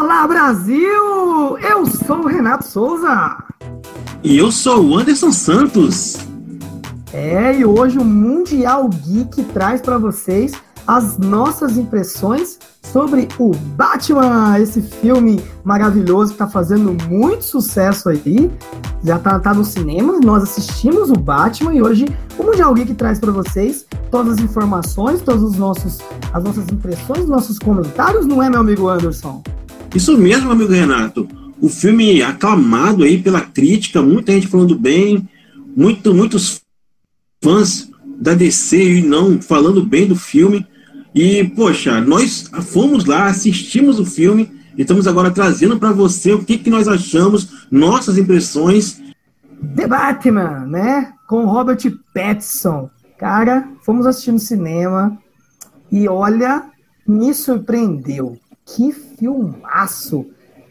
Olá, Brasil! Eu sou o Renato Souza. E eu sou o Anderson Santos. É, e hoje o Mundial Geek traz para vocês as nossas impressões sobre o Batman, esse filme maravilhoso que está fazendo muito sucesso aí. Já está tá no cinema, nós assistimos o Batman e hoje o Mundial Geek traz para vocês todas as informações, todos os nossos as nossas impressões, nossos comentários, não é, meu amigo Anderson? Isso mesmo, amigo Renato. O filme aclamado aí pela crítica, muita gente falando bem, muito, muitos fãs da DC e não falando bem do filme. E, poxa, nós fomos lá, assistimos o filme e estamos agora trazendo para você o que, que nós achamos, nossas impressões. The Batman, né? Com Robert Pattinson. Cara, fomos assistir no cinema e olha, me surpreendeu. Que filmaço!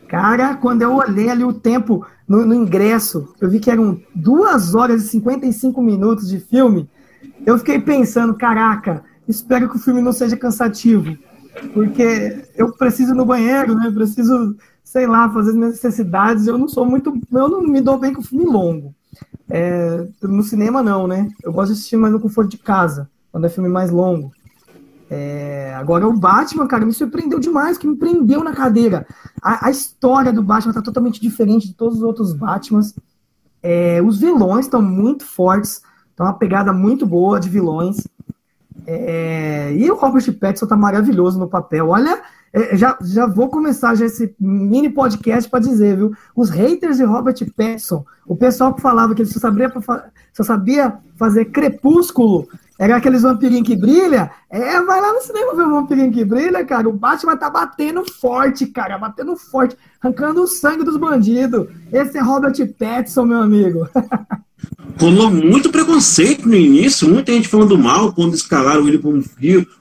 Cara, quando eu olhei ali o tempo no, no, ingresso, eu vi que eram 2 horas e 55 minutos de filme. Eu fiquei pensando, caraca, espero que o filme não seja cansativo. Porque eu preciso ir no banheiro, né? Preciso, sei lá, fazer as minhas necessidades. Eu não sou muito. Eu não me dou bem com filme longo. É, no cinema, não, né? Eu gosto de assistir mais no conforto de casa, quando é filme mais longo. É, agora o Batman, cara, me surpreendeu demais, que me prendeu na cadeira. A, a história do Batman tá totalmente diferente de todos os outros Batmans. É, os vilões estão muito fortes, tá uma pegada muito boa de vilões. É, e o Robert Pattinson tá maravilhoso no papel. Olha, é, já, já vou começar já esse mini podcast para dizer, viu? Os haters de Robert Pattinson, o pessoal que falava que ele só sabia, só sabia fazer crepúsculo era aqueles vampirinhos que brilha. É, vai lá no cinema ver o vampirinho que brilha, cara. O Batman tá batendo forte, cara. Batendo forte. Arrancando o sangue dos bandidos. Esse é Robert Pattinson, meu amigo. Rolou muito preconceito no início. Muita gente falando mal quando escalaram ele pro,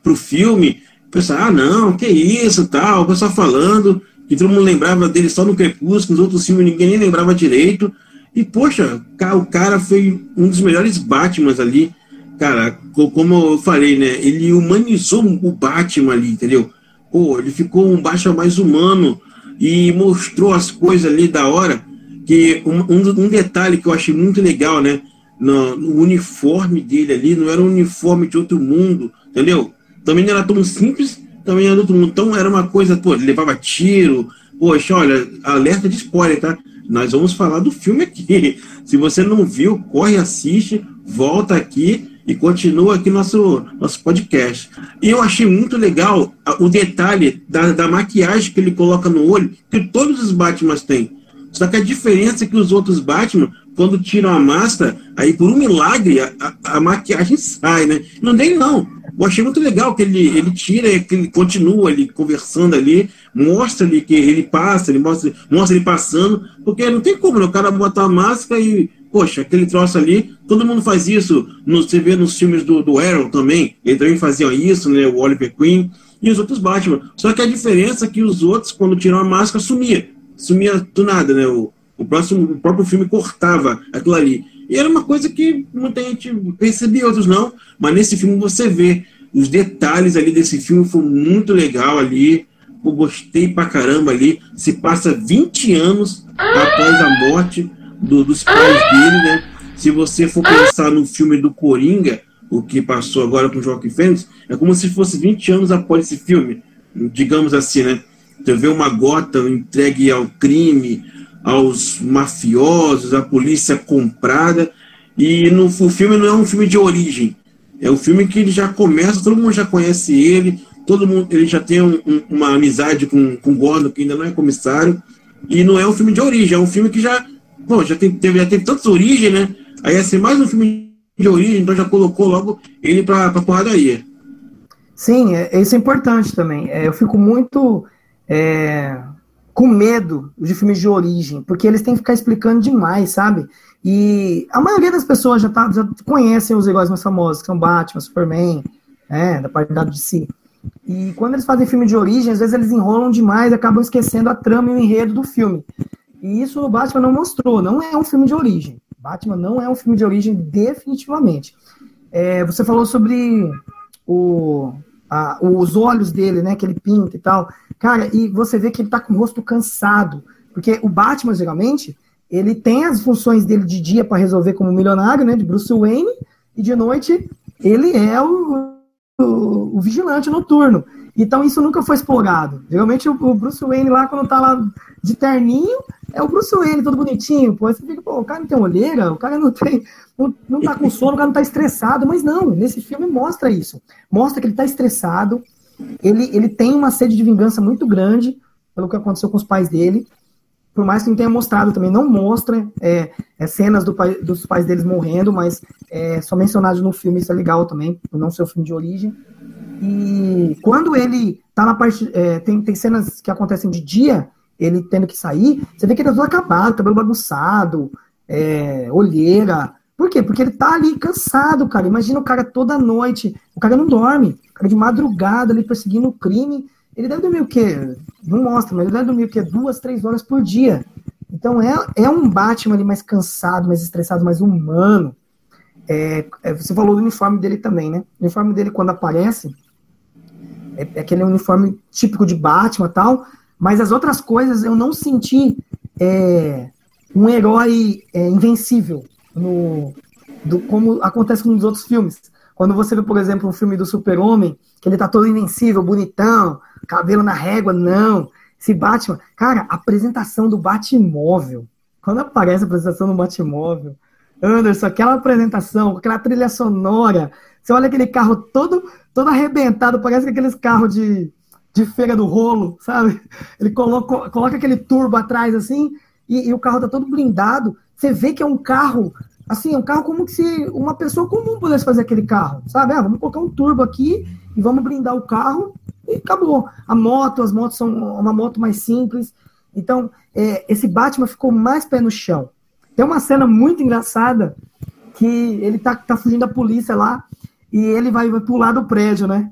pro filme. Pessoal, ah, não, que isso, tal. O pessoal falando que todo mundo lembrava dele só no Crepúsculo. Nos outros filmes ninguém nem lembrava direito. E, poxa, o cara foi um dos melhores Batmans ali cara, como eu falei, né? Ele humanizou o Batman ali, entendeu? Pô, ele ficou um Batman mais humano e mostrou as coisas ali da hora. Que um, um detalhe que eu achei muito legal, né? No, no, uniforme dele ali, não era um uniforme de outro mundo, entendeu? Também não era tão simples, também era de outro mundo. Então era uma coisa, pô, levava tiro. Poxa, olha, alerta de spoiler, tá? Nós vamos falar do filme aqui. Se você não viu, corre, assiste, volta aqui e continua aqui nosso, nosso podcast. E eu achei muito legal o detalhe da, da maquiagem que ele coloca no olho, que todos os Batman têm. Só que a diferença é que os outros Batman, quando tiram a máscara, aí por um milagre a, a, maquiagem sai, né? Não tem não. Eu achei muito legal que ele, ele tira, que ele continua ali conversando ali, mostra ali que ele passa, ele mostra, mostra ele passando, porque não tem como, né? O cara botar a máscara e Poxa, aquele troço ali, todo mundo faz isso. No, você vê nos filmes do, do Arrow também, ele também fazia isso, né? O Oliver Queen e os outros Batman. Só que a diferença é que os outros, quando tiram a máscara, sumia. Sumia do nada, né? O, o, próximo, o próprio filme cortava aquilo ali. E era uma coisa que muita gente percebia, outros não. Mas nesse filme você vê os detalhes ali desse filme, foi muito legal ali. Eu gostei pra caramba ali. Se passa 20 anos após a morte do, dos pais dele, né? Se você for pensar no filme do Coringa, o que passou agora com o Joaquim Fênix, é como se fosse 20 anos após esse filme, digamos assim, né? Você vê uma gota entregue ao crime, aos mafiosos, à polícia comprada, e no, o filme não é um filme de origem, é um filme que ele já começa, todo mundo já conhece ele, todo mundo, ele já tem um, um, uma amizade com, com o Gordon, que ainda não é comissário, e não é um filme de origem, é um filme que já Bom, já, tem, teve, já teve tantas origens, né? Aí ia ser mais um filme de origem, então já colocou logo ele pra, pra porradaria. Sim, é, isso é importante também. É, eu fico muito é, com medo de filmes de origem, porque eles têm que ficar explicando demais, sabe? E a maioria das pessoas já, tá, já conhecem os heróis mais famosos, que são Batman, Superman, né, da parte da DC. E quando eles fazem filme de origem, às vezes eles enrolam demais acabam esquecendo a trama e o enredo do filme. E isso o Batman não mostrou. Não é um filme de origem. Batman não é um filme de origem, definitivamente. É, você falou sobre o, a, os olhos dele, né, que ele pinta e tal. Cara, e você vê que ele tá com o rosto cansado, porque o Batman, geralmente, ele tem as funções dele de dia para resolver como milionário, né, de Bruce Wayne, e de noite ele é o, o, o vigilante noturno. Então isso nunca foi explorado. Geralmente o, o, Bruce Wayne lá, quando tá lá de terninho, é o Bruce Wayne, todo bonitinho. Pô, você fica, pô, o cara não tem olheira, o cara não tem. Não, não tá com sono, o cara não tá estressado. Mas não, nesse filme mostra isso. Mostra que ele tá estressado, ele, ele tem uma sede de vingança muito grande pelo que aconteceu com os pais dele. Por mais que não tenha mostrado também, não mostra é, é cenas do pai, dos pais deles morrendo, mas é só mencionado no filme, isso é legal também, não ser o filme de origem. E quando ele tá na parte. É, tem, tem cenas que acontecem de dia, ele tendo que sair, você vê que ele tá todo acabado, cabelo bagunçado, é, olheira. Por quê? Porque ele tá ali cansado, cara. Imagina o cara toda noite. O cara não dorme. O cara de madrugada ali perseguindo o crime. Ele deve dormir o quê? Não mostra, mas ele deve dormir o quê? Duas, três horas por dia. Então é, é um Batman ali mais cansado, mais estressado, mais humano. É, é, você falou do uniforme dele também, né? O uniforme dele, quando aparece, é, é aquele uniforme típico de Batman tal, mas as outras coisas eu não senti é, um herói é, invencível, no, do, como acontece nos outros filmes. Quando você vê, por exemplo, um filme do Super-Homem, que ele tá todo invencível, bonitão, cabelo na régua, não. Esse Batman, cara, a apresentação do Batmóvel, quando aparece a apresentação do Batmóvel, Anderson, aquela apresentação, aquela trilha sonora, você olha aquele carro todo, todo arrebentado, parece que aqueles carros de, de feira do rolo, sabe? Ele coloca, coloca aquele turbo atrás assim, e, e, o carro tá todo blindado. Você vê que é um carro, assim, é um carro como se uma pessoa comum pudesse fazer aquele carro, sabe? Ah, vamos colocar um turbo aqui e vamos blindar o carro e acabou. A moto, as motos são uma moto mais simples. Então, é, esse Batman ficou mais pé no chão. Tem uma cena muito engraçada que ele tá, tá fugindo da polícia lá e ele vai, vai pular do prédio, né?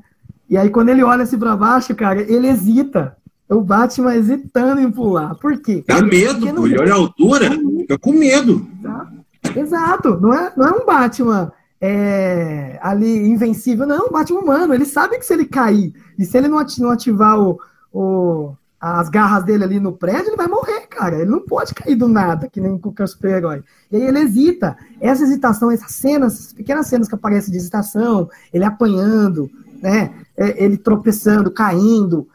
E aí, quando ele olha assim pra baixo, cara, ele hesita. O Batman hesitando em pular. Por quê? Dá medo, pô. Ele olha a altura, fica com medo. Exato. Exato. Não é, não é um Batman é, ali invencível, não. É um Batman humano. Ele sabe que se ele cair e se ele não ativar o, o, as garras dele ali no prédio, ele vai morrer, cara. Ele não pode cair do nada, que nem qualquer super-herói. E aí ele hesita. Essa hesitação, essas cenas, essas pequenas cenas que aparecem de hesitação, ele apanhando, né? É, ele tropeçando, caindo.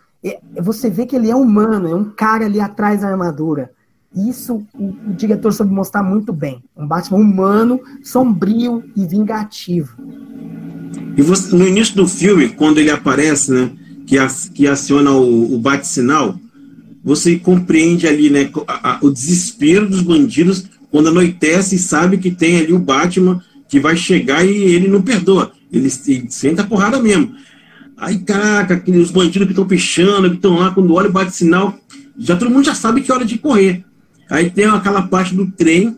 Você vê que ele é humano, é um cara ali atrás da armadura. Isso o, diretor soube mostrar muito bem. Um Batman humano, sombrio e vingativo. E você, no início do filme, quando ele aparece, né, que, que aciona o, o bate-sinal, você compreende ali né, a, a, o desespero dos bandidos quando anoitece e sabe que tem ali o Batman que vai chegar e ele não perdoa. Ele, ele senta a porrada mesmo. Aí, caraca, aqueles bandidos que estão pichando, que estão lá, quando olha o bate-sinal, já todo mundo já sabe que é hora de correr. Aí tem aquela parte do trem,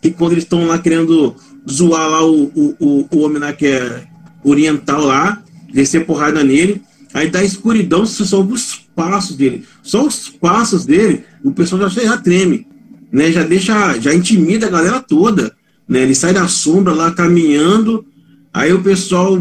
que quando eles estão lá querendo zoar lá o, o, o, o homem lá que é oriental lá, descer porrada nele, aí da escuridão você só ouve os passos dele. Só os passos dele, o pessoal já, já treme, né? Já deixa, já intimida a galera toda, né? Ele sai da sombra lá caminhando, aí o pessoal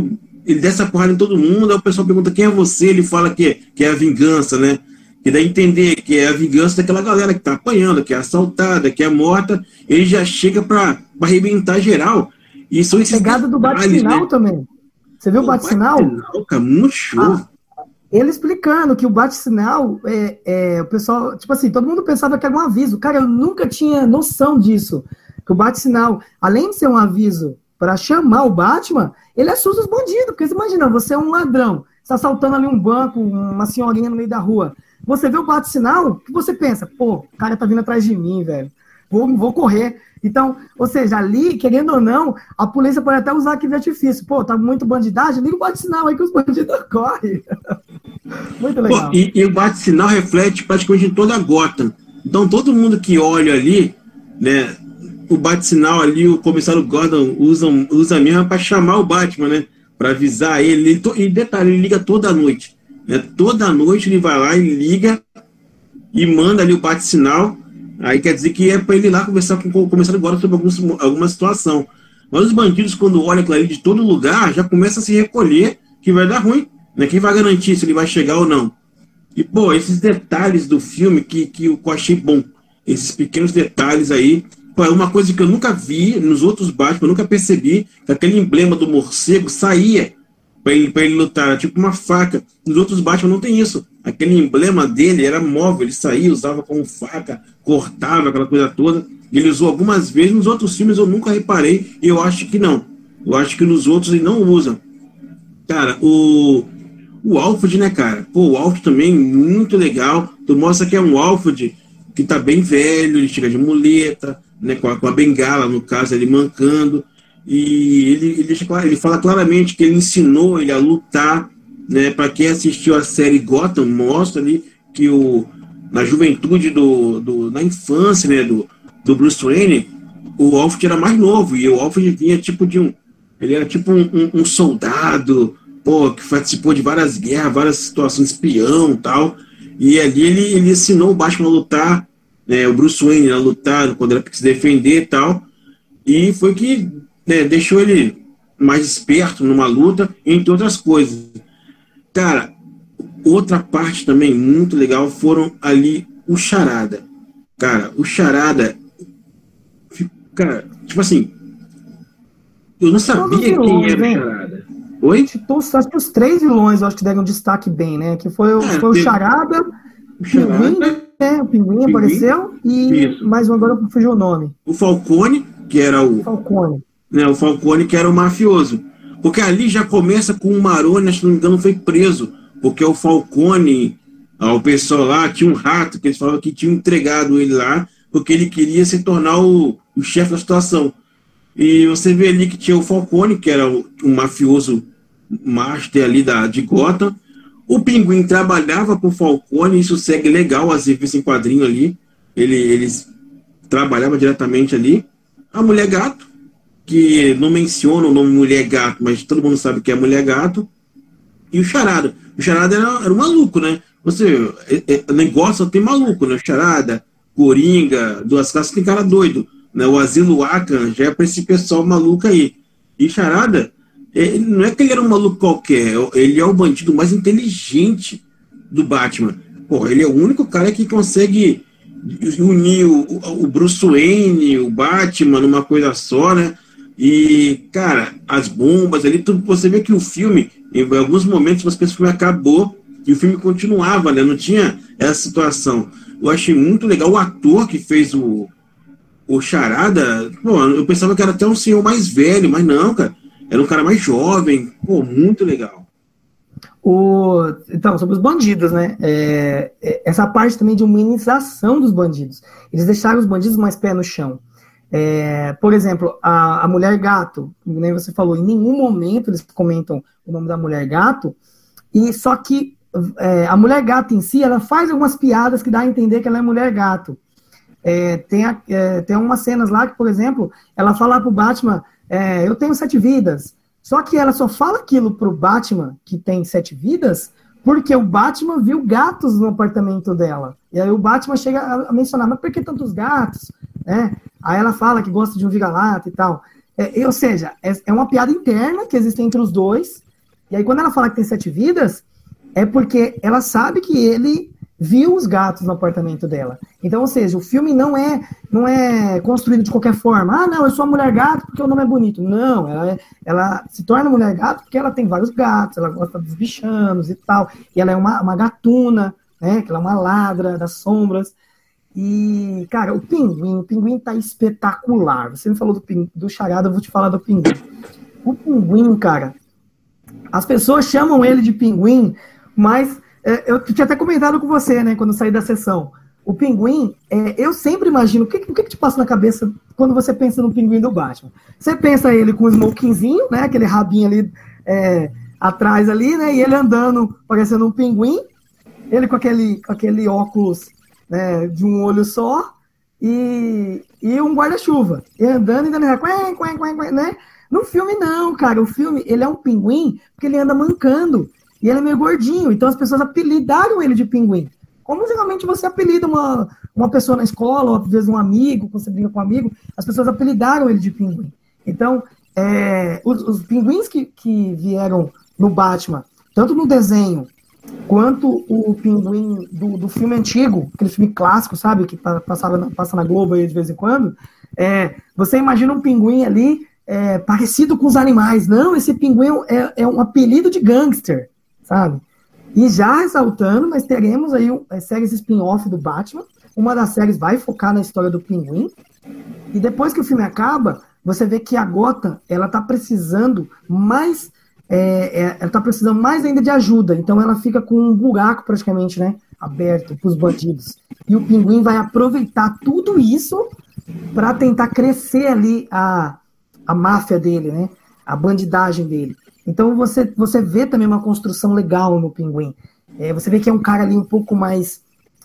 ele desce a porrada em todo mundo, aí o pessoal pergunta quem é você, ele fala que, que é a vingança, né? E daí entender que é a vingança daquela galera que tá apanhando, que é assaltada, que é morta, ele já chega para arrebentar geral. E são esses Pegada do bate-sinal né? também. Você viu o bate-sinal? Bate muito show. Ah, ele explicando que o bate-sinal, é, é, o pessoal, tipo assim, todo mundo pensava que era um aviso. Cara, eu nunca tinha noção disso. Que o bate-sinal, além de ser um aviso para chamar o Batman, ele assusta os bandidos. Porque você imagina, você é um ladrão, está assaltando ali um banco, uma senhorinha no meio da rua. Você vê o bate-sinal, o que você pensa? Pô, o cara tá vindo atrás de mim, velho. Vou, vou correr. Então, ou seja, ali, querendo ou não, a polícia pode até usar aquele artifício. Pô, tá muito bandidagem, liga o bate-sinal aí que os bandidos correm. muito legal. Pô, e, e, o bate-sinal reflete praticamente em toda a Gotham. Então, todo mundo que olha ali, né, o bate-sinal ali, o comissário Gordon usa, usa mesmo para chamar o Batman, né? Para avisar ele. E detalhe, ele liga toda noite. Né? Toda noite ele vai lá e liga e manda ali o bate-sinal. Aí quer dizer que é para ele ir lá conversar com o comissário Gordon sobre algum, alguma situação. Mas os bandidos, quando olham aquilo ali de todo lugar, já começam a se recolher que vai dar ruim. Né? Quem vai garantir se ele vai chegar ou não? E, pô, esses detalhes do filme que, que eu achei bom. Esses pequenos detalhes aí. É uma coisa que eu nunca vi nos outros Batman, eu nunca percebi que aquele emblema do morcego saía para ele, ele lutar, tipo uma faca. Nos outros Batman não tem isso. Aquele emblema dele era móvel, ele saía, usava como faca, cortava aquela coisa toda. Ele usou algumas vezes, nos outros filmes eu nunca reparei, e eu acho que não. Eu acho que nos outros ele não usa. Cara, o, o Alfred, né, cara? Pô, o Alfred também, muito legal. Tu mostra que é um Alfred que tá bem velho, ele chega de muleta, né, com a, com a bengala, no caso, ele mancando. E ele, ele, deixa claro, ele fala claramente que ele ensinou ele a lutar. Né, Para quem assistiu a série Gotham, mostra ali que o, na juventude, do, do, na infância né, do, do Bruce Wayne, o Alfred era mais novo. E o Alfred vinha tipo de um. Ele era tipo um, um, um soldado pô, que participou de várias guerras, várias situações, espião tal. E ali ele, ele ensinou o Batman a lutar, né, o Bruce Wayne a lutar quando era se defender e tal. E foi que né, deixou ele mais esperto numa luta, entre outras coisas. Cara, outra parte também muito legal foram ali o Charada. Cara, o Charada. Cara, tipo assim. Eu não sabia quem era o Charada. Oi? Tipo, acho que os três vilões eu acho que deram destaque bem, né? Que foi, é, foi o Charada, o Pinguim, né? O Pinguim, Pinguim apareceu e Isso. mais um agora fugiu o nome. O Falcone, que era o. Falcone. Né, o Falcone, que era o mafioso. Porque ali já começa com o Maroni, se não me engano, foi preso. Porque o Falcone, o pessoal lá, tinha um rato que eles falavam que tinha entregado ele lá, porque ele queria se tornar o, o chefe da situação. E você vê ali que tinha o Falcone, que era o, um mafioso master ali da, de Gotham. O Pinguim trabalhava com o Falcone, isso segue legal as revistas em quadrinho ali. Ele, eles trabalhavam diretamente ali. A Mulher Gato, que não menciona o nome Mulher Gato, mas todo mundo sabe que é Mulher Gato. E o Charada. O Charada era, era um maluco, né? Você, é, é, negócio tem maluco, né? Charada, Coringa, duas classes tem cara doido. Né? O Asilo Akan já é para esse pessoal maluco aí. E Charada é, não é que ele era um maluco qualquer, ele é o bandido mais inteligente do Batman. Pô, ele é o único cara que consegue unir o, o Bruce Wayne, o Batman numa coisa só, né? E, cara, as bombas ali, tudo, você vê que o filme, em alguns momentos, você pensa que o filme acabou e o filme continuava, né? Não tinha essa situação. Eu achei muito legal o ator que fez o, o Charada. Pô, eu pensava que era até um senhor mais velho, mas não, cara. Era um cara mais jovem, pô, muito legal. O, então, sobre os bandidos, né? É, é, essa parte também de humanização dos bandidos. Eles deixaram os bandidos mais pé no chão. É, por exemplo, a, a mulher gato, nem você falou, em nenhum momento eles comentam o nome da mulher gato, e só que é, a mulher gato em si, ela faz algumas piadas que dá a entender que ela é mulher gato. É, tem, a, é, tem umas cenas lá que, por exemplo, ela fala pro Batman, é, eu tenho sete vidas. Só que ela só fala aquilo pro Batman, que tem sete vidas, porque o Batman viu gatos no apartamento dela. E aí o Batman chega a mencionar, mas por que tantos gatos? É, aí ela fala que gosta de um vira-lata e tal. É, ou seja, é, é uma piada interna que existe entre os dois. E aí quando ela fala que tem sete vidas, é porque ela sabe que ele viu os gatos no apartamento dela. Então, ou seja, o filme não é não é construído de qualquer forma. Ah, não, eu sou a mulher gato porque o nome é bonito. Não, ela, é, ela se torna mulher gato porque ela tem vários gatos, ela gosta dos bichanos e tal. E ela é uma, uma gatuna, né? Que ela é uma ladra das sombras. E, cara, o pinguim, o pinguim tá espetacular. Você me falou do, do charada, eu vou te falar do pinguim. O pinguim, cara, as pessoas chamam ele de pinguim, mas eu tinha até comentado com você, né, quando saí da sessão. O pinguim, é, eu sempre imagino, o que, o que, te passa na cabeça quando você pensa no pinguim do Batman? Você pensa ele com o smokingzinho, né, aquele rabinho ali é, atrás ali, né, e ele andando parecendo um pinguim, ele com aquele, com aquele óculos né, de um olho só e, e um guarda-chuva, e andando e dando né? No filme não, cara, o filme ele é um pinguim porque ele anda mancando. E ele é meio gordinho, então as pessoas apelidaram ele de pinguim. Como geralmente você apelida uma, uma pessoa na escola, ou às vezes um amigo, quando você brinca com um amigo, as pessoas apelidaram ele de pinguim. Então, é, os, os, pinguins que, que vieram no Batman tanto no desenho quanto o pinguim do, do filme antigo, aquele filme clássico, sabe, que passava, passa na Globo aí de vez em quando, é, você imagina um pinguim ali é, parecido com os animais. Não, esse pinguim é, é um apelido de gangster, sabe? E já ressaltando, nós teremos aí um, é, séries spin-off do Batman. Uma das séries vai focar na história do pinguim. E depois que o filme acaba, você vê que a Gota ela tá precisando mais é, é, ela tá precisando mais ainda de ajuda. Então ela fica com um buraco praticamente, né, aberto para os bandidos. E o pinguim vai aproveitar tudo isso para tentar crescer ali a, a máfia dele, né, a bandidagem dele. Então você você vê também uma construção legal no pinguim. É, você vê que é um cara ali um pouco mais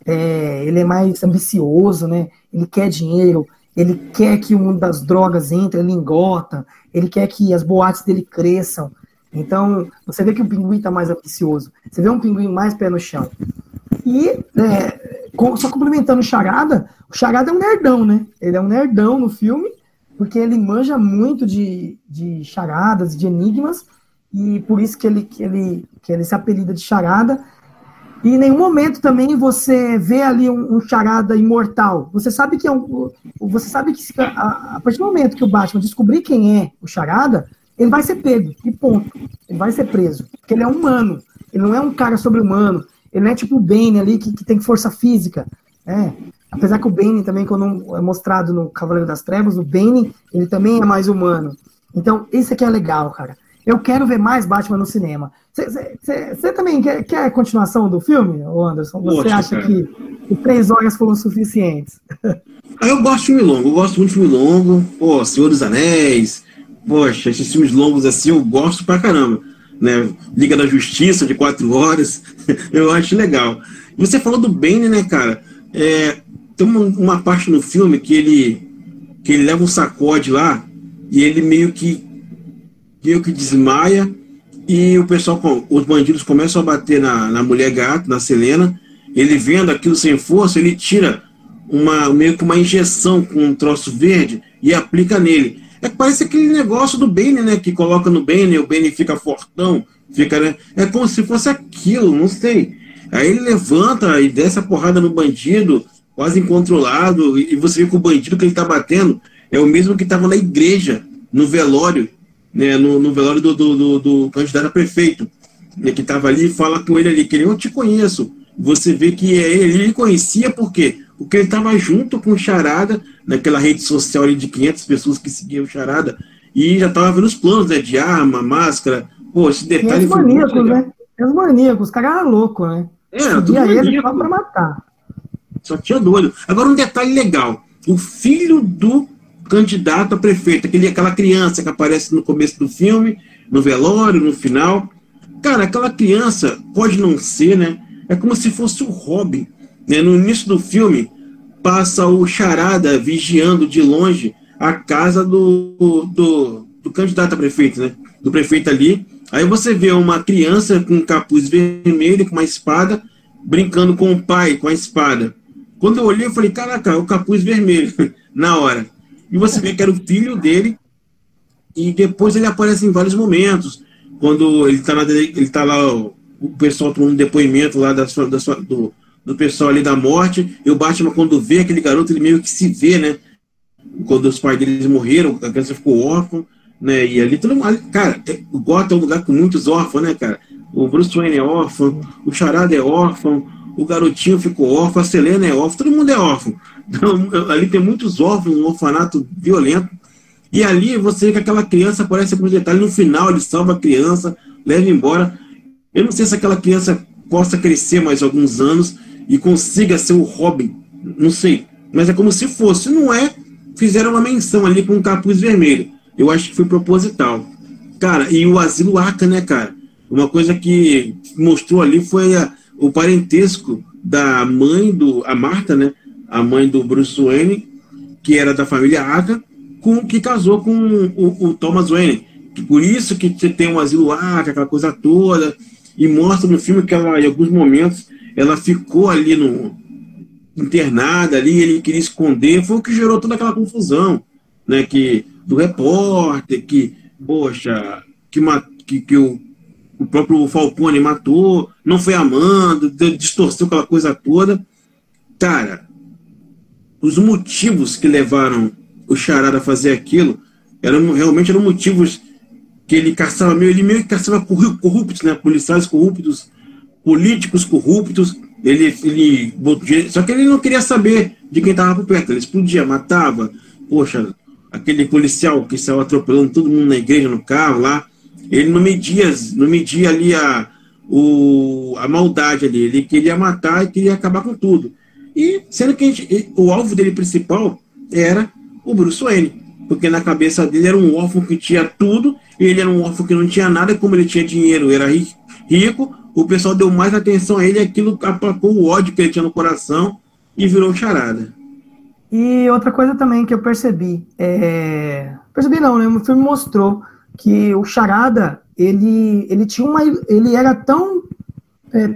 é, ele é mais ambicioso, né? Ele quer dinheiro, ele quer que o mundo das drogas entre, ele engota, ele quer que as boates dele cresçam. Então, você vê que o pinguim está mais ambicioso. Você vê um pinguim mais pé no chão. E, é, só complementando o Charada, o Charada é um nerdão, né? Ele é um nerdão no filme, porque ele manja muito de, de charadas, de enigmas, e por isso que ele, que ele, que ele se apelida de Charada. E em nenhum momento também você vê ali um, um charada imortal. Você sabe que é um, você sabe que a, a, partir do momento que o Batman descobrir quem é o charada, ele vai ser pego e ponto. Ele vai ser preso, porque ele é humano. Ele não é um cara sobre-humano. Ele não é tipo o Bane ali que, que tem força física. É. Apesar que o Bane também, quando é mostrado no Cavaleiro das Trevas, o Bane ele também é mais humano. Então, isso aqui é legal, cara. Eu quero ver mais Batman no cinema. Você também quer, quer a continuação do filme, Anderson? Você acha cara. que, que três horas foram suficientes? Ah, eu gosto de filme longo, eu gosto muito de filme longo. Pô, Senhor dos Anéis. Poxa, esses filmes longos assim eu gosto pra caramba. Né? Liga da Justiça de quatro horas. eu acho legal. Você falou do Bane, né, cara? É, tem uma, uma parte no filme que ele, que ele leva um sacode lá e ele meio que meio que desmaia e o pessoal, os bandidos começam a bater na, na mulher gato, na Selena. Ele vendo aquilo sem força, ele tira uma meio que uma injeção com um troço verde e aplica nele. É parece aquele negócio do Bane, né? Que coloca no Bane, o Bane fica fortão, fica, né? É como se fosse aquilo, não sei. Aí ele levanta e desce a porrada no bandido, quase incontrolado, e você vê que o bandido que ele tá batendo é o mesmo que estava na igreja, no velório, né, no, no velório do, do, do, do, candidato a prefeito, né, que estava ali fala com ele ali, que eu te conheço. Você vê que é ele, ele conhecia por quê? Porque ele estava junto com o Charada, naquela rede social ali de 500 pessoas que seguiam o Charada, e já estava vendo os planos né, de arma, máscara. Pô, esse detalhe. E os maníacos, né? E os maníacos, os caras eram loucos, né? É, Seguia ele só para matar. Só tinha doido. Agora, um detalhe legal: o filho do candidato a prefeito, aquele, aquela criança que aparece no começo do filme, no velório, no final. Cara, aquela criança pode não ser, né? É como se fosse o Robin. Né? No início do filme, passa o Charada vigiando de longe a casa do, do, do candidato a prefeito, né? Do prefeito ali. Aí você vê uma criança com um capuz vermelho, com uma espada, brincando com o pai, com a espada. Quando eu olhei, eu falei, caraca, o capuz vermelho, na hora. E você vê que era o filho dele. E depois ele aparece em vários momentos. Quando ele está ele tá lá, o pessoal tomando um depoimento lá da sua, da sua, do, do pessoal ali da morte. E o Batman, quando vê aquele garoto, ele meio que se vê, né? Quando os pais deles morreram, a criança ficou órfã, né? E ali todo mundo. Cara, o Gotham é um lugar com muitos órfãos, né, cara? O Bruce Wayne é órfão, o Charada é órfão, o garotinho ficou órfão, a Selena é órfã, todo mundo é órfão. Então, ali tem muitos órfãos, um orfanato violento. E ali você vê que aquela criança aparece com detalhe. No final, ele salva a criança, leva embora. Eu não sei se aquela criança possa crescer mais alguns anos e consiga ser o Robin. Não sei. Mas é como se fosse. Não é, fizeram uma menção ali com um capuz vermelho. Eu acho que foi proposital. Cara, e o asilo Arca, né, cara? Uma coisa que mostrou ali foi a, o parentesco da mãe do. A Marta, né? A mãe do Bruce Wayne, que era da família Arca, com, que casou com o, o Thomas Wayne. Que por isso que tem um asilo Arca, aquela coisa toda, e mostra no filme que ela, em alguns momentos, ela ficou ali no internada ali, ele queria esconder, foi o que gerou toda aquela confusão, né, que do repórter, que, poxa, que, que, que o o próprio Falcone matou, não foi amando, distorceu aquela coisa toda. Cara, os motivos que levaram o Charada a fazer aquilo eram realmente eram motivos que ele caçava meio, ele meio que caçava corruptos, né? Policiais corruptos, políticos corruptos. Ele, ele, só que ele não queria saber de quem estava por perto. Ele explodia, matava. Poxa, aquele policial que estava atropelando todo mundo na igreja no carro lá. Ele não media, não media ali a, o, a maldade ali. Ele queria matar e queria acabar com tudo. E sendo que gente, o alvo dele principal era o Bruce Wayne. Porque na cabeça dele era um órfão que tinha tudo, e ele era um órfão que não tinha nada, como ele tinha dinheiro, era rico, o pessoal deu mais atenção a ele, aquilo aplacou o ódio que ele tinha no coração e virou charada. E outra coisa também que eu percebi, é... percebi não, né? O filme mostrou que o Charada, ele, ele tinha uma. ele era tão é,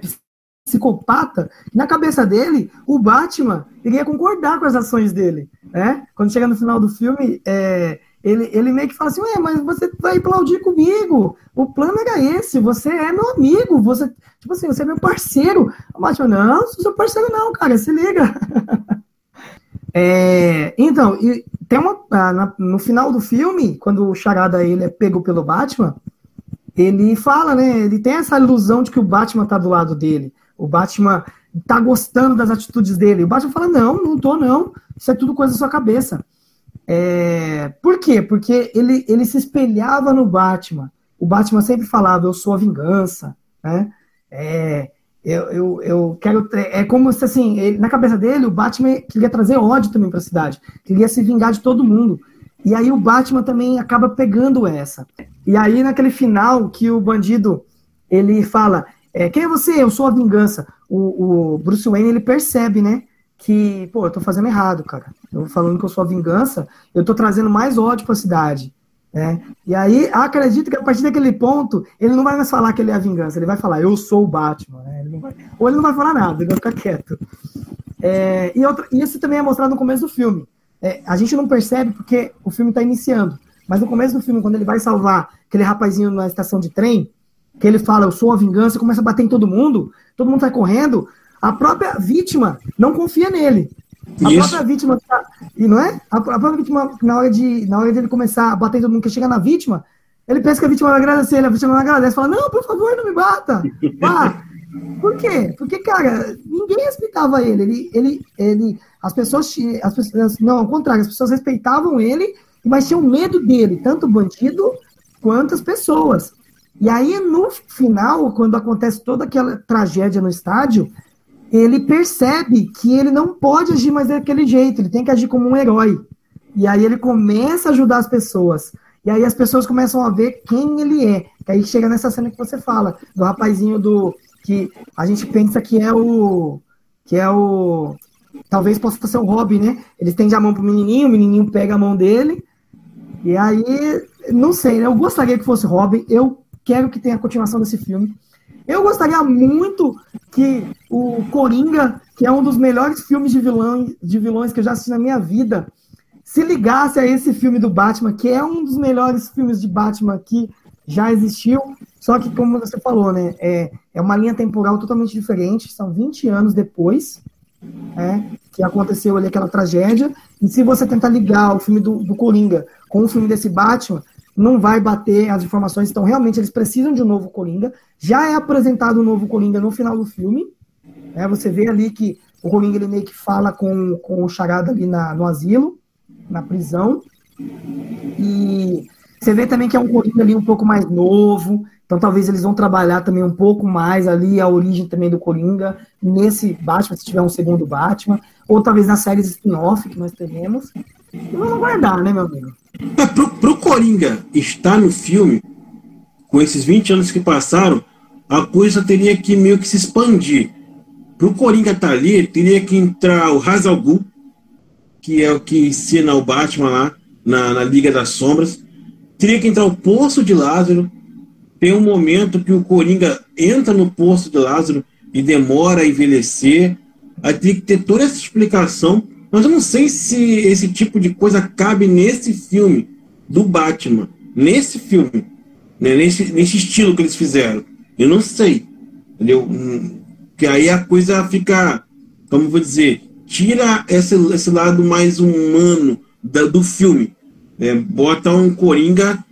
psicopata, na cabeça dele, o Batman iria concordar com as ações dele. Né? Quando chega no final do filme, é, ele, ele meio que fala assim, ué, mas você vai aplaudir comigo. O plano era esse, você é meu amigo, você, tipo assim, você é meu parceiro. O Batman, não, sou seu parceiro não, cara, se liga. é, então, e tem uma, ah, no final do filme, quando o Charada ele é pego pelo Batman, ele fala, né, ele tem essa ilusão de que o Batman tá do lado dele. O Batman tá gostando das atitudes dele. O Batman fala: não, não tô, não. Isso é tudo coisa da sua cabeça. É... Por quê? Porque ele, ele se espelhava no Batman. O Batman sempre falava: eu sou a vingança. Né? É, eu, eu, eu quero. É como se assim, ele, na cabeça dele, o Batman queria trazer ódio também para a cidade, queria se vingar de todo mundo. E aí o Batman também acaba pegando essa. E aí, naquele final que o bandido ele fala: é, quem é você? Eu sou a vingança. O, o, Bruce Wayne, ele percebe, né? Que, pô, eu tô fazendo errado, cara. Eu falando que eu sou a vingança, eu tô trazendo mais ódio pra cidade. Né? E aí, acredito que a partir daquele ponto, ele não vai mais falar que ele é a vingança, ele vai falar, eu sou o Batman. Né? Ele vai... Ou ele não vai falar nada, ele vai ficar quieto. É, e, isso também é mostrado no começo do filme. É, a gente não percebe porque o filme está iniciando. Mas no começo do filme, quando ele vai salvar aquele rapazinho na estação de trem, que ele fala, eu sou a vingança, começa a bater em todo mundo, todo mundo sai correndo, a própria vítima não confia nele. A Isso. própria vítima, tá, e não é? A, própria vítima, na hora, de, na hora de ele começar a bater em todo mundo que chega na vítima, ele pensa que a vítima vai agradecer, ele, a vítima não agradece, fala, não, por favor, não me bata. Por quê? Porque, cara, ninguém respeitava ele. Ele, ele, ele as pessoas, as pessoas, não, ao contrário, as pessoas respeitavam ele, mas tinham medo dele, tanto o bandido quanto as pessoas. E aí, no final, quando acontece toda aquela tragédia no estádio, ele percebe que ele não pode agir mais daquele jeito, ele tem que agir como um herói. E aí ele começa a ajudar as pessoas. E aí as pessoas começam a ver quem ele é. E aí chega nessa cena que você fala, do rapazinho do. que a gente pensa que é o. que é o. Talvez possa ser o Robin, né? Ele estende a mão pro menininho, o menininho pega a mão dele. E aí, não sei, né? Eu gostaria que fosse Robin. Eu quero que tenha a continuação desse filme. Eu gostaria muito que o Coringa, que é um dos melhores filmes de vilões, de vilões que eu já assisti na minha vida, se ligasse a esse filme do Batman, que é um dos melhores filmes de Batman que já existiu. Só que, como você falou, né, é, é uma linha temporal totalmente diferente. São 20 anos depois é, que aconteceu ali aquela tragédia. E se você tentar ligar o filme do, do Coringa com o filme desse Batman, não vai bater as informações. Então, realmente, eles precisam de um novo Coringa. Já é apresentado um novo Coringa no final do filme. É, você vê ali que o Coringa ele meio que fala com, com o Charada ali na, no asilo, na prisão. E você vê também que é um Coringa ali um pouco mais novo. Então, talvez eles vão trabalhar também um pouco mais ali a origem também do Coringa nesse Batman, se tiver um segundo Batman. Ou talvez nas séries spin-off que nós teremos. Vamos aguardar, né, meu amigo? É, pro, pro Coringa estar no filme, com esses 20 anos que passaram, a coisa teria que meio que se expandir. Pro Coringa estar tá ali, teria que entrar o Hazal que é o que ensina o Batman lá na, na Liga das Sombras. Teria que entrar o Poço de Lázaro. Tem um momento que o Coringa entra no Poço de Lázaro e demora a envelhecer. Aí teria que ter toda essa explicação mas eu não sei se esse tipo de coisa cabe nesse filme do Batman. Nesse filme. Né? Nesse, nesse estilo que eles fizeram. Eu não sei. Entendeu? Hum, que aí a coisa fica, como vou dizer, tira esse, esse lado mais humano da, do filme. É, bota um Coringa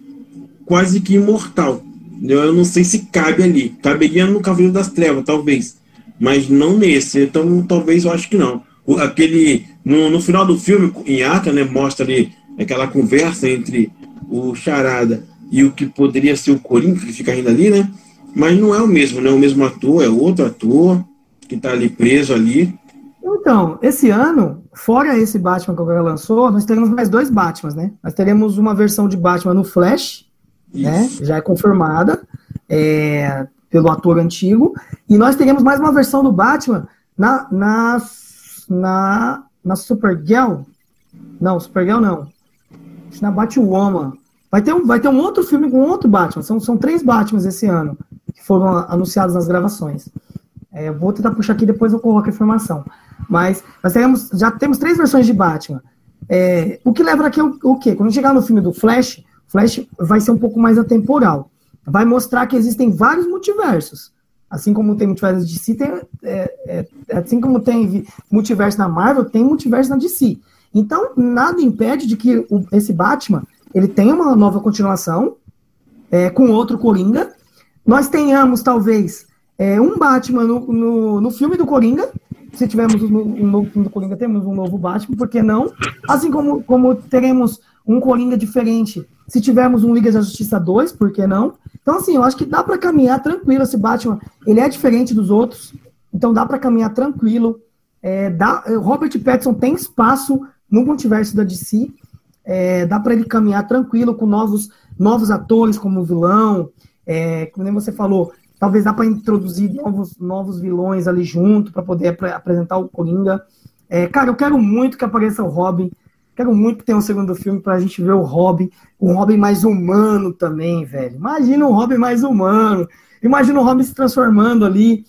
quase que imortal. Eu não sei se cabe ali. Caberia no Cavaleiro das Trevas, talvez. Mas não nesse. Então, talvez eu acho que não. Aquele. No, no final do filme, em Ata, né, mostra ali aquela conversa entre o Charada e o que poderia ser o Coringa, que fica ainda ali, né? Mas não é o mesmo, não é o mesmo ator, é outro ator que está ali preso ali. Então, esse ano, fora esse Batman que o cara lançou, nós teremos mais dois Batmans, né? Nós teremos uma versão de Batman no Flash, né? Já é confirmada é, pelo ator antigo. E nós teremos mais uma versão do Batman na, na, na, na Supergirl. Não, Supergirl não. Na Batwoman. Vai ter, um, vai ter um outro filme com outro Batman. São, são três Batmans esse ano que foram anunciados nas gravações. É, vou tentar puxar aqui, depois eu coloco a informação. Mas nós teremos, já temos três versões de Batman. É, o que leva aqui é o, o quê? Quando chegar no filme do Flash, Flash vai ser um pouco mais atemporal. Vai mostrar que existem vários multiversos. Assim como tem multiverso de DC, tem, é, é, assim como tem multiverso na Marvel, tem multiverso na DC. Então, nada impede de que o, esse Batman ele tenha uma nova continuação é, com outro Coringa. Nós tenhamos, talvez, é, um Batman no, no, no, filme do Coringa. Se tivermos um novo filme do Coringa, temos um novo Batman, por que não? Assim como, como teremos um Coringa diferente se tivermos um Liga da Justiça 2, por que não? Então, assim, eu acho que dá para caminhar tranquilo. Esse Batman, ele é diferente dos outros, então dá para caminhar tranquilo. É, dá, Robert Pattinson tem espaço no multiverso da DC, é, dá para ele caminhar tranquilo com novos, novos atores como vilão, é, como você falou, talvez dá para introduzir novos, novos vilões ali junto para poder ap apresentar o Coringa. É, cara, eu quero muito que apareça o Robin. Quero muito tenha um segundo filme pra gente ver o Robin, um Robin mais humano também, velho. Imagina um Robin mais humano. Imagina o Robin se transformando ali.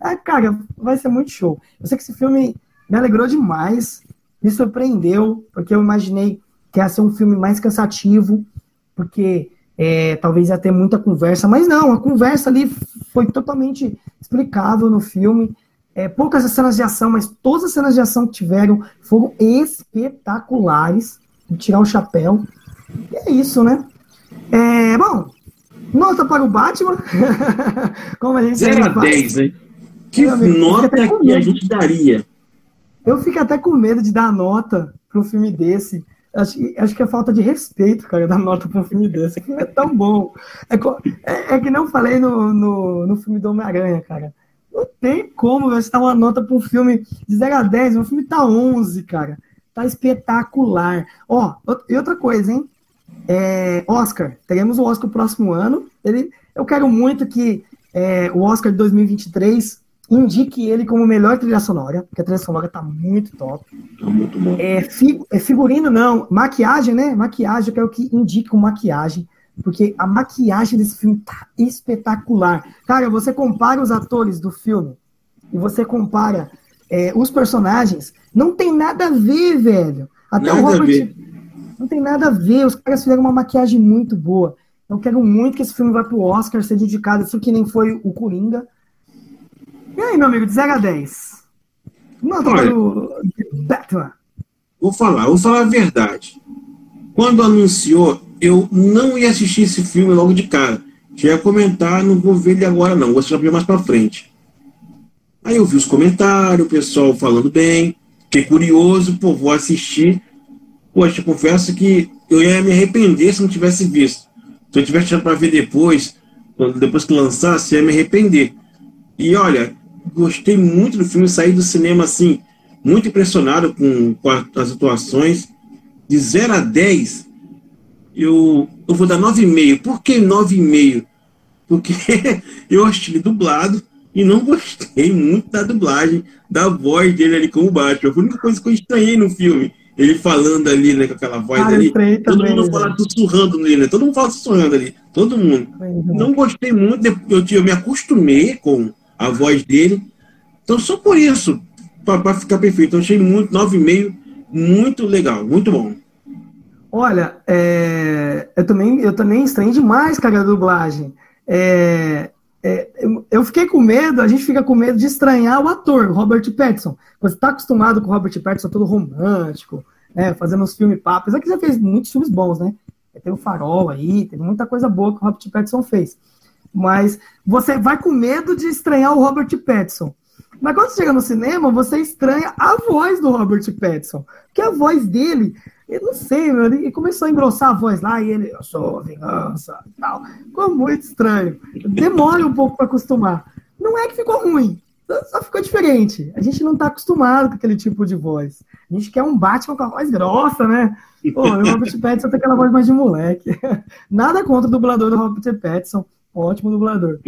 É, cara, vai ser muito show. Eu sei que esse filme me alegrou demais, me surpreendeu, porque eu imaginei que ia ser um filme mais cansativo, porque é, talvez ia ter muita conversa, mas não, a conversa ali foi totalmente explicável no filme. É, poucas cenas de ação, mas todas as cenas de ação que tiveram foram espetaculares. De tirar o chapéu. E é isso, né? É, bom, nota para o Batman. Como a gente 0 a 10, hein? Que amigo, nota que a gente daria? Eu fico até com medo de dar nota para um filme desse. Acho, acho que é falta de respeito, cara, dar nota para um filme desse. Que é tão bom. É, é, é que não falei no, no, no filme do Homem-Aranha, cara. Não tem como você dar uma nota para um filme de 0 a 10. O filme tá 11, cara. Tá espetacular. Ó, e outra coisa, hein? É, Oscar. Teremos o Oscar próximo ano. Ele, eu quero muito que é, o Oscar de 2023 indique ele como melhor trilha sonora, porque a trilha sonora tá muito top. Tá muito bom. É, fi, é figurino, não. Maquiagem, né? Maquiagem, eu quero que indique com maquiagem porque a maquiagem desse filme tá espetacular. Cara, você compara os atores do filme e você compara é, os personagens, não tem nada a ver, velho. Até nada o Robert. Não tem nada a ver. Os caras fizeram uma maquiagem muito boa. Eu quero muito que esse filme vá pro Oscar, ser dedicado, assim que nem foi o Coringa. E aí, meu amigo, de 0 a 10? Nota para o Batman. Vou falar, vou falar a verdade. Quando anunciou, eu não ia assistir esse filme logo de cara. Já ia comentar, não vou ver ele agora não, vou assistir mais para frente. Aí eu vi os comentários, o pessoal falando bem, fiquei curioso, pô, vou assistir. Poxa, confesso que eu ia me arrepender se não tivesse visto. Se eu tivesse deixado para ver depois, depois que lançasse, ia me arrepender. E olha, gostei muito do filme, saí do cinema assim, muito impressionado com, com as atuações. De 0 a 10, eu, eu vou dar 9,5. Por que 9,5? Porque eu achei dublado e não gostei muito da dublagem, da voz dele ali como Batman. Foi a única coisa que eu estranhei no filme. Ele falando ali, né, com aquela voz ah, ali. Todo também, mundo fala sussurrando nele, né? Todo mundo fala sussurrando ali. Todo mundo. Não gostei muito, eu, eu me acostumei com a voz dele. Então, só por isso, para ficar perfeito, eu achei muito, 9,5, muito legal, muito bom. Olha, é, eu também eu também estranho demais, cara, a dublagem. É, é, eu fiquei com medo, a gente fica com medo de estranhar o ator, Robert Pattinson. Você está acostumado com o Robert Pattinson todo romântico, né, fazendo uns filmes papos. Aqui já fez muitos filmes bons, né? Tem o Farol aí, tem muita coisa boa que o Robert Pattinson fez. Mas você vai com medo de estranhar o Robert Pattinson. Mas quando você chega no cinema, você estranha a voz do Robert Pattinson. Porque a voz dele, eu não sei, meu, ele começou a engrossar a voz lá e ele, eu sou vingança e tal. Ficou muito estranho. Demora um pouco para acostumar. Não é que ficou ruim, só ficou diferente. A gente não está acostumado com aquele tipo de voz. A gente quer um Batman com a voz grossa, né? Pô, o Robert Pattinson tem aquela voz mais de moleque. Nada contra o dublador do Robert Pattinson. Ótimo dublador.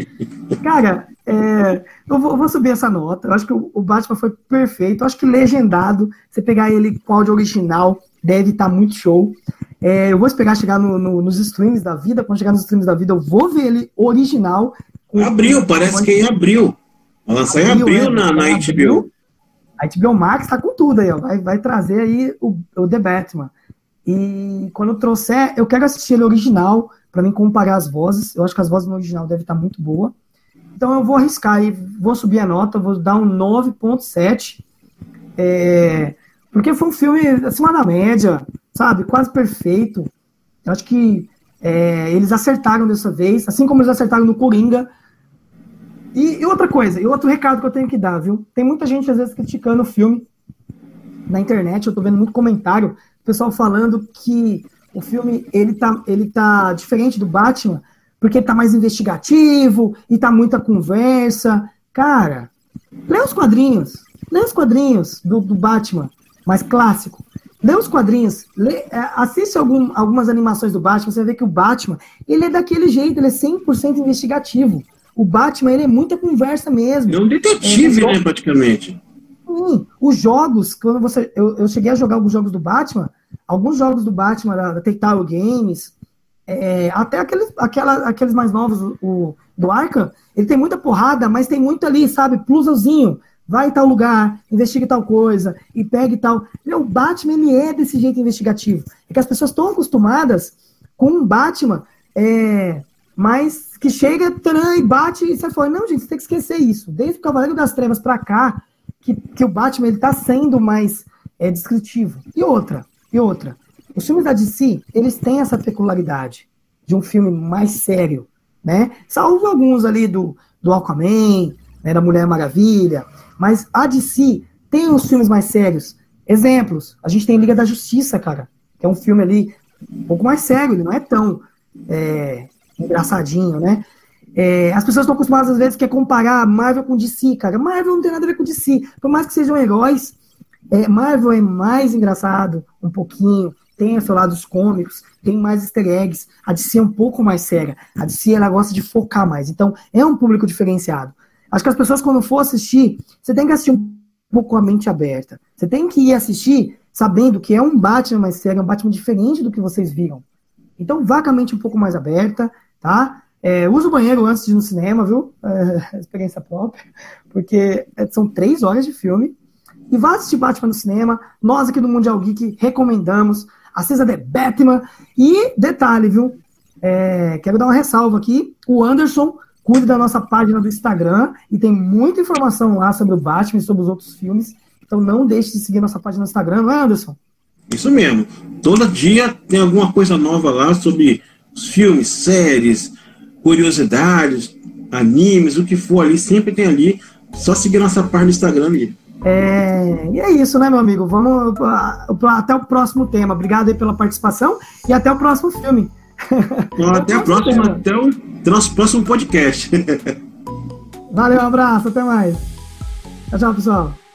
Cara, é, eu, vou, eu, vou, subir essa nota. Eu acho que o, o, Batman foi perfeito. Eu acho que legendado, você pegar ele com áudio original, deve estar tá muito show. É, eu vou esperar chegar no, no, nos streams da vida. Quando chegar nos streams da vida, eu vou ver ele original. Abril, parece que é em abril. Vai lançar em abril, na, na HBO. A HBO Max tá com tudo aí, ó. Vai, vai trazer aí o, o The Batman. E quando eu trouxer, eu quero assistir ele original para mim comparar as vozes. Eu acho que as vozes no original devem estar muito boa. Então eu vou arriscar e vou subir a nota, vou dar um 9.7. É, porque foi um filme acima da média, sabe? Quase perfeito. Eu acho que é, eles acertaram dessa vez, assim como eles acertaram no Coringa. E, e, outra coisa, e outro recado que eu tenho que dar, viu? Tem muita gente às vezes criticando o filme na internet, eu tô vendo muito comentário, pessoal falando que o filme ele tá, ele tá diferente do Batman porque tá mais investigativo e tá muita conversa. Cara, lê os quadrinhos. Lê os quadrinhos do, do Batman, mais clássico. Lê os quadrinhos, lê, é, assiste algum, algumas animações do Batman, você ver que o Batman, ele é daquele jeito, ele é 100% investigativo. O Batman, ele é muita conversa mesmo. É um detetive, é, né, praticamente. Sim, os jogos, quando você. Eu, eu cheguei a jogar alguns jogos do Batman, alguns jogos do Batman, da, da Telltale Games, é, até aqueles, aquela, aqueles mais novos, o, do Arkham, ele tem muita porrada, mas tem muito ali, sabe, plusozinho. Vai em tal lugar, investigue tal coisa, e pegue tal. O Batman, ele é desse jeito investigativo. É que as pessoas estão acostumadas com um Batman, é, mas que chega, tran, e bate, e você fala, não, gente, você tem que esquecer isso. Desde o Cavaleiro das Trevas pra cá, que, que o Batman, ele tá sendo mais é, descritivo. E outra, e outra, os filmes da DC, eles têm essa peculiaridade de um filme mais sério, né? Salvo alguns ali do, do Aquaman, né, da Mulher Maravilha, mas a DC tem os filmes mais sérios. Exemplos, a gente tem Liga da Justiça, cara, que é um filme ali um pouco mais sério, ele não é tão é, engraçadinho, né? É, as pessoas estão acostumadas, às vezes, a comparar Marvel com DC, cara. Marvel não tem nada a ver com DC. Por mais que sejam heróis, é, Marvel é mais engraçado, um pouquinho, tem o seu lado dos cômicos, tem mais easter eggs. A DC é um pouco mais séria. A DC ela gosta de focar mais. Então, é um público diferenciado. Acho que as pessoas, quando for assistir, você tem que assistir um pouco com a mente aberta. Você tem que ir assistir sabendo que é um Batman mais sério, é um Batman diferente do que vocês viram. Então, vá com a mente um pouco mais aberta, tá? É, usa o banheiro antes de ir no cinema, viu? É, experiência própria, porque são três horas de filme e vá assistir Batman no cinema. Nós aqui do Mundial Geek recomendamos. Assista The Batman. E detalhe, viu? É, quero dar uma ressalva aqui. O Anderson cuida da nossa página do Instagram e tem muita informação lá sobre o Batman e sobre os outros filmes. Então não deixe de seguir nossa página no Instagram, não é, Anderson? Isso mesmo. Todo dia tem alguma coisa nova lá sobre os filmes, séries, curiosidades, animes, o que for ali, sempre tem ali. Só seguir nossa página no Instagram ali. É, e é isso, né, meu amigo? Vamos até o próximo tema. Obrigado aí pela participação e até o próximo filme. Então, até, a próxima, até o nosso próximo podcast. Valeu, um abraço, até mais. Tchau, tchau, pessoal.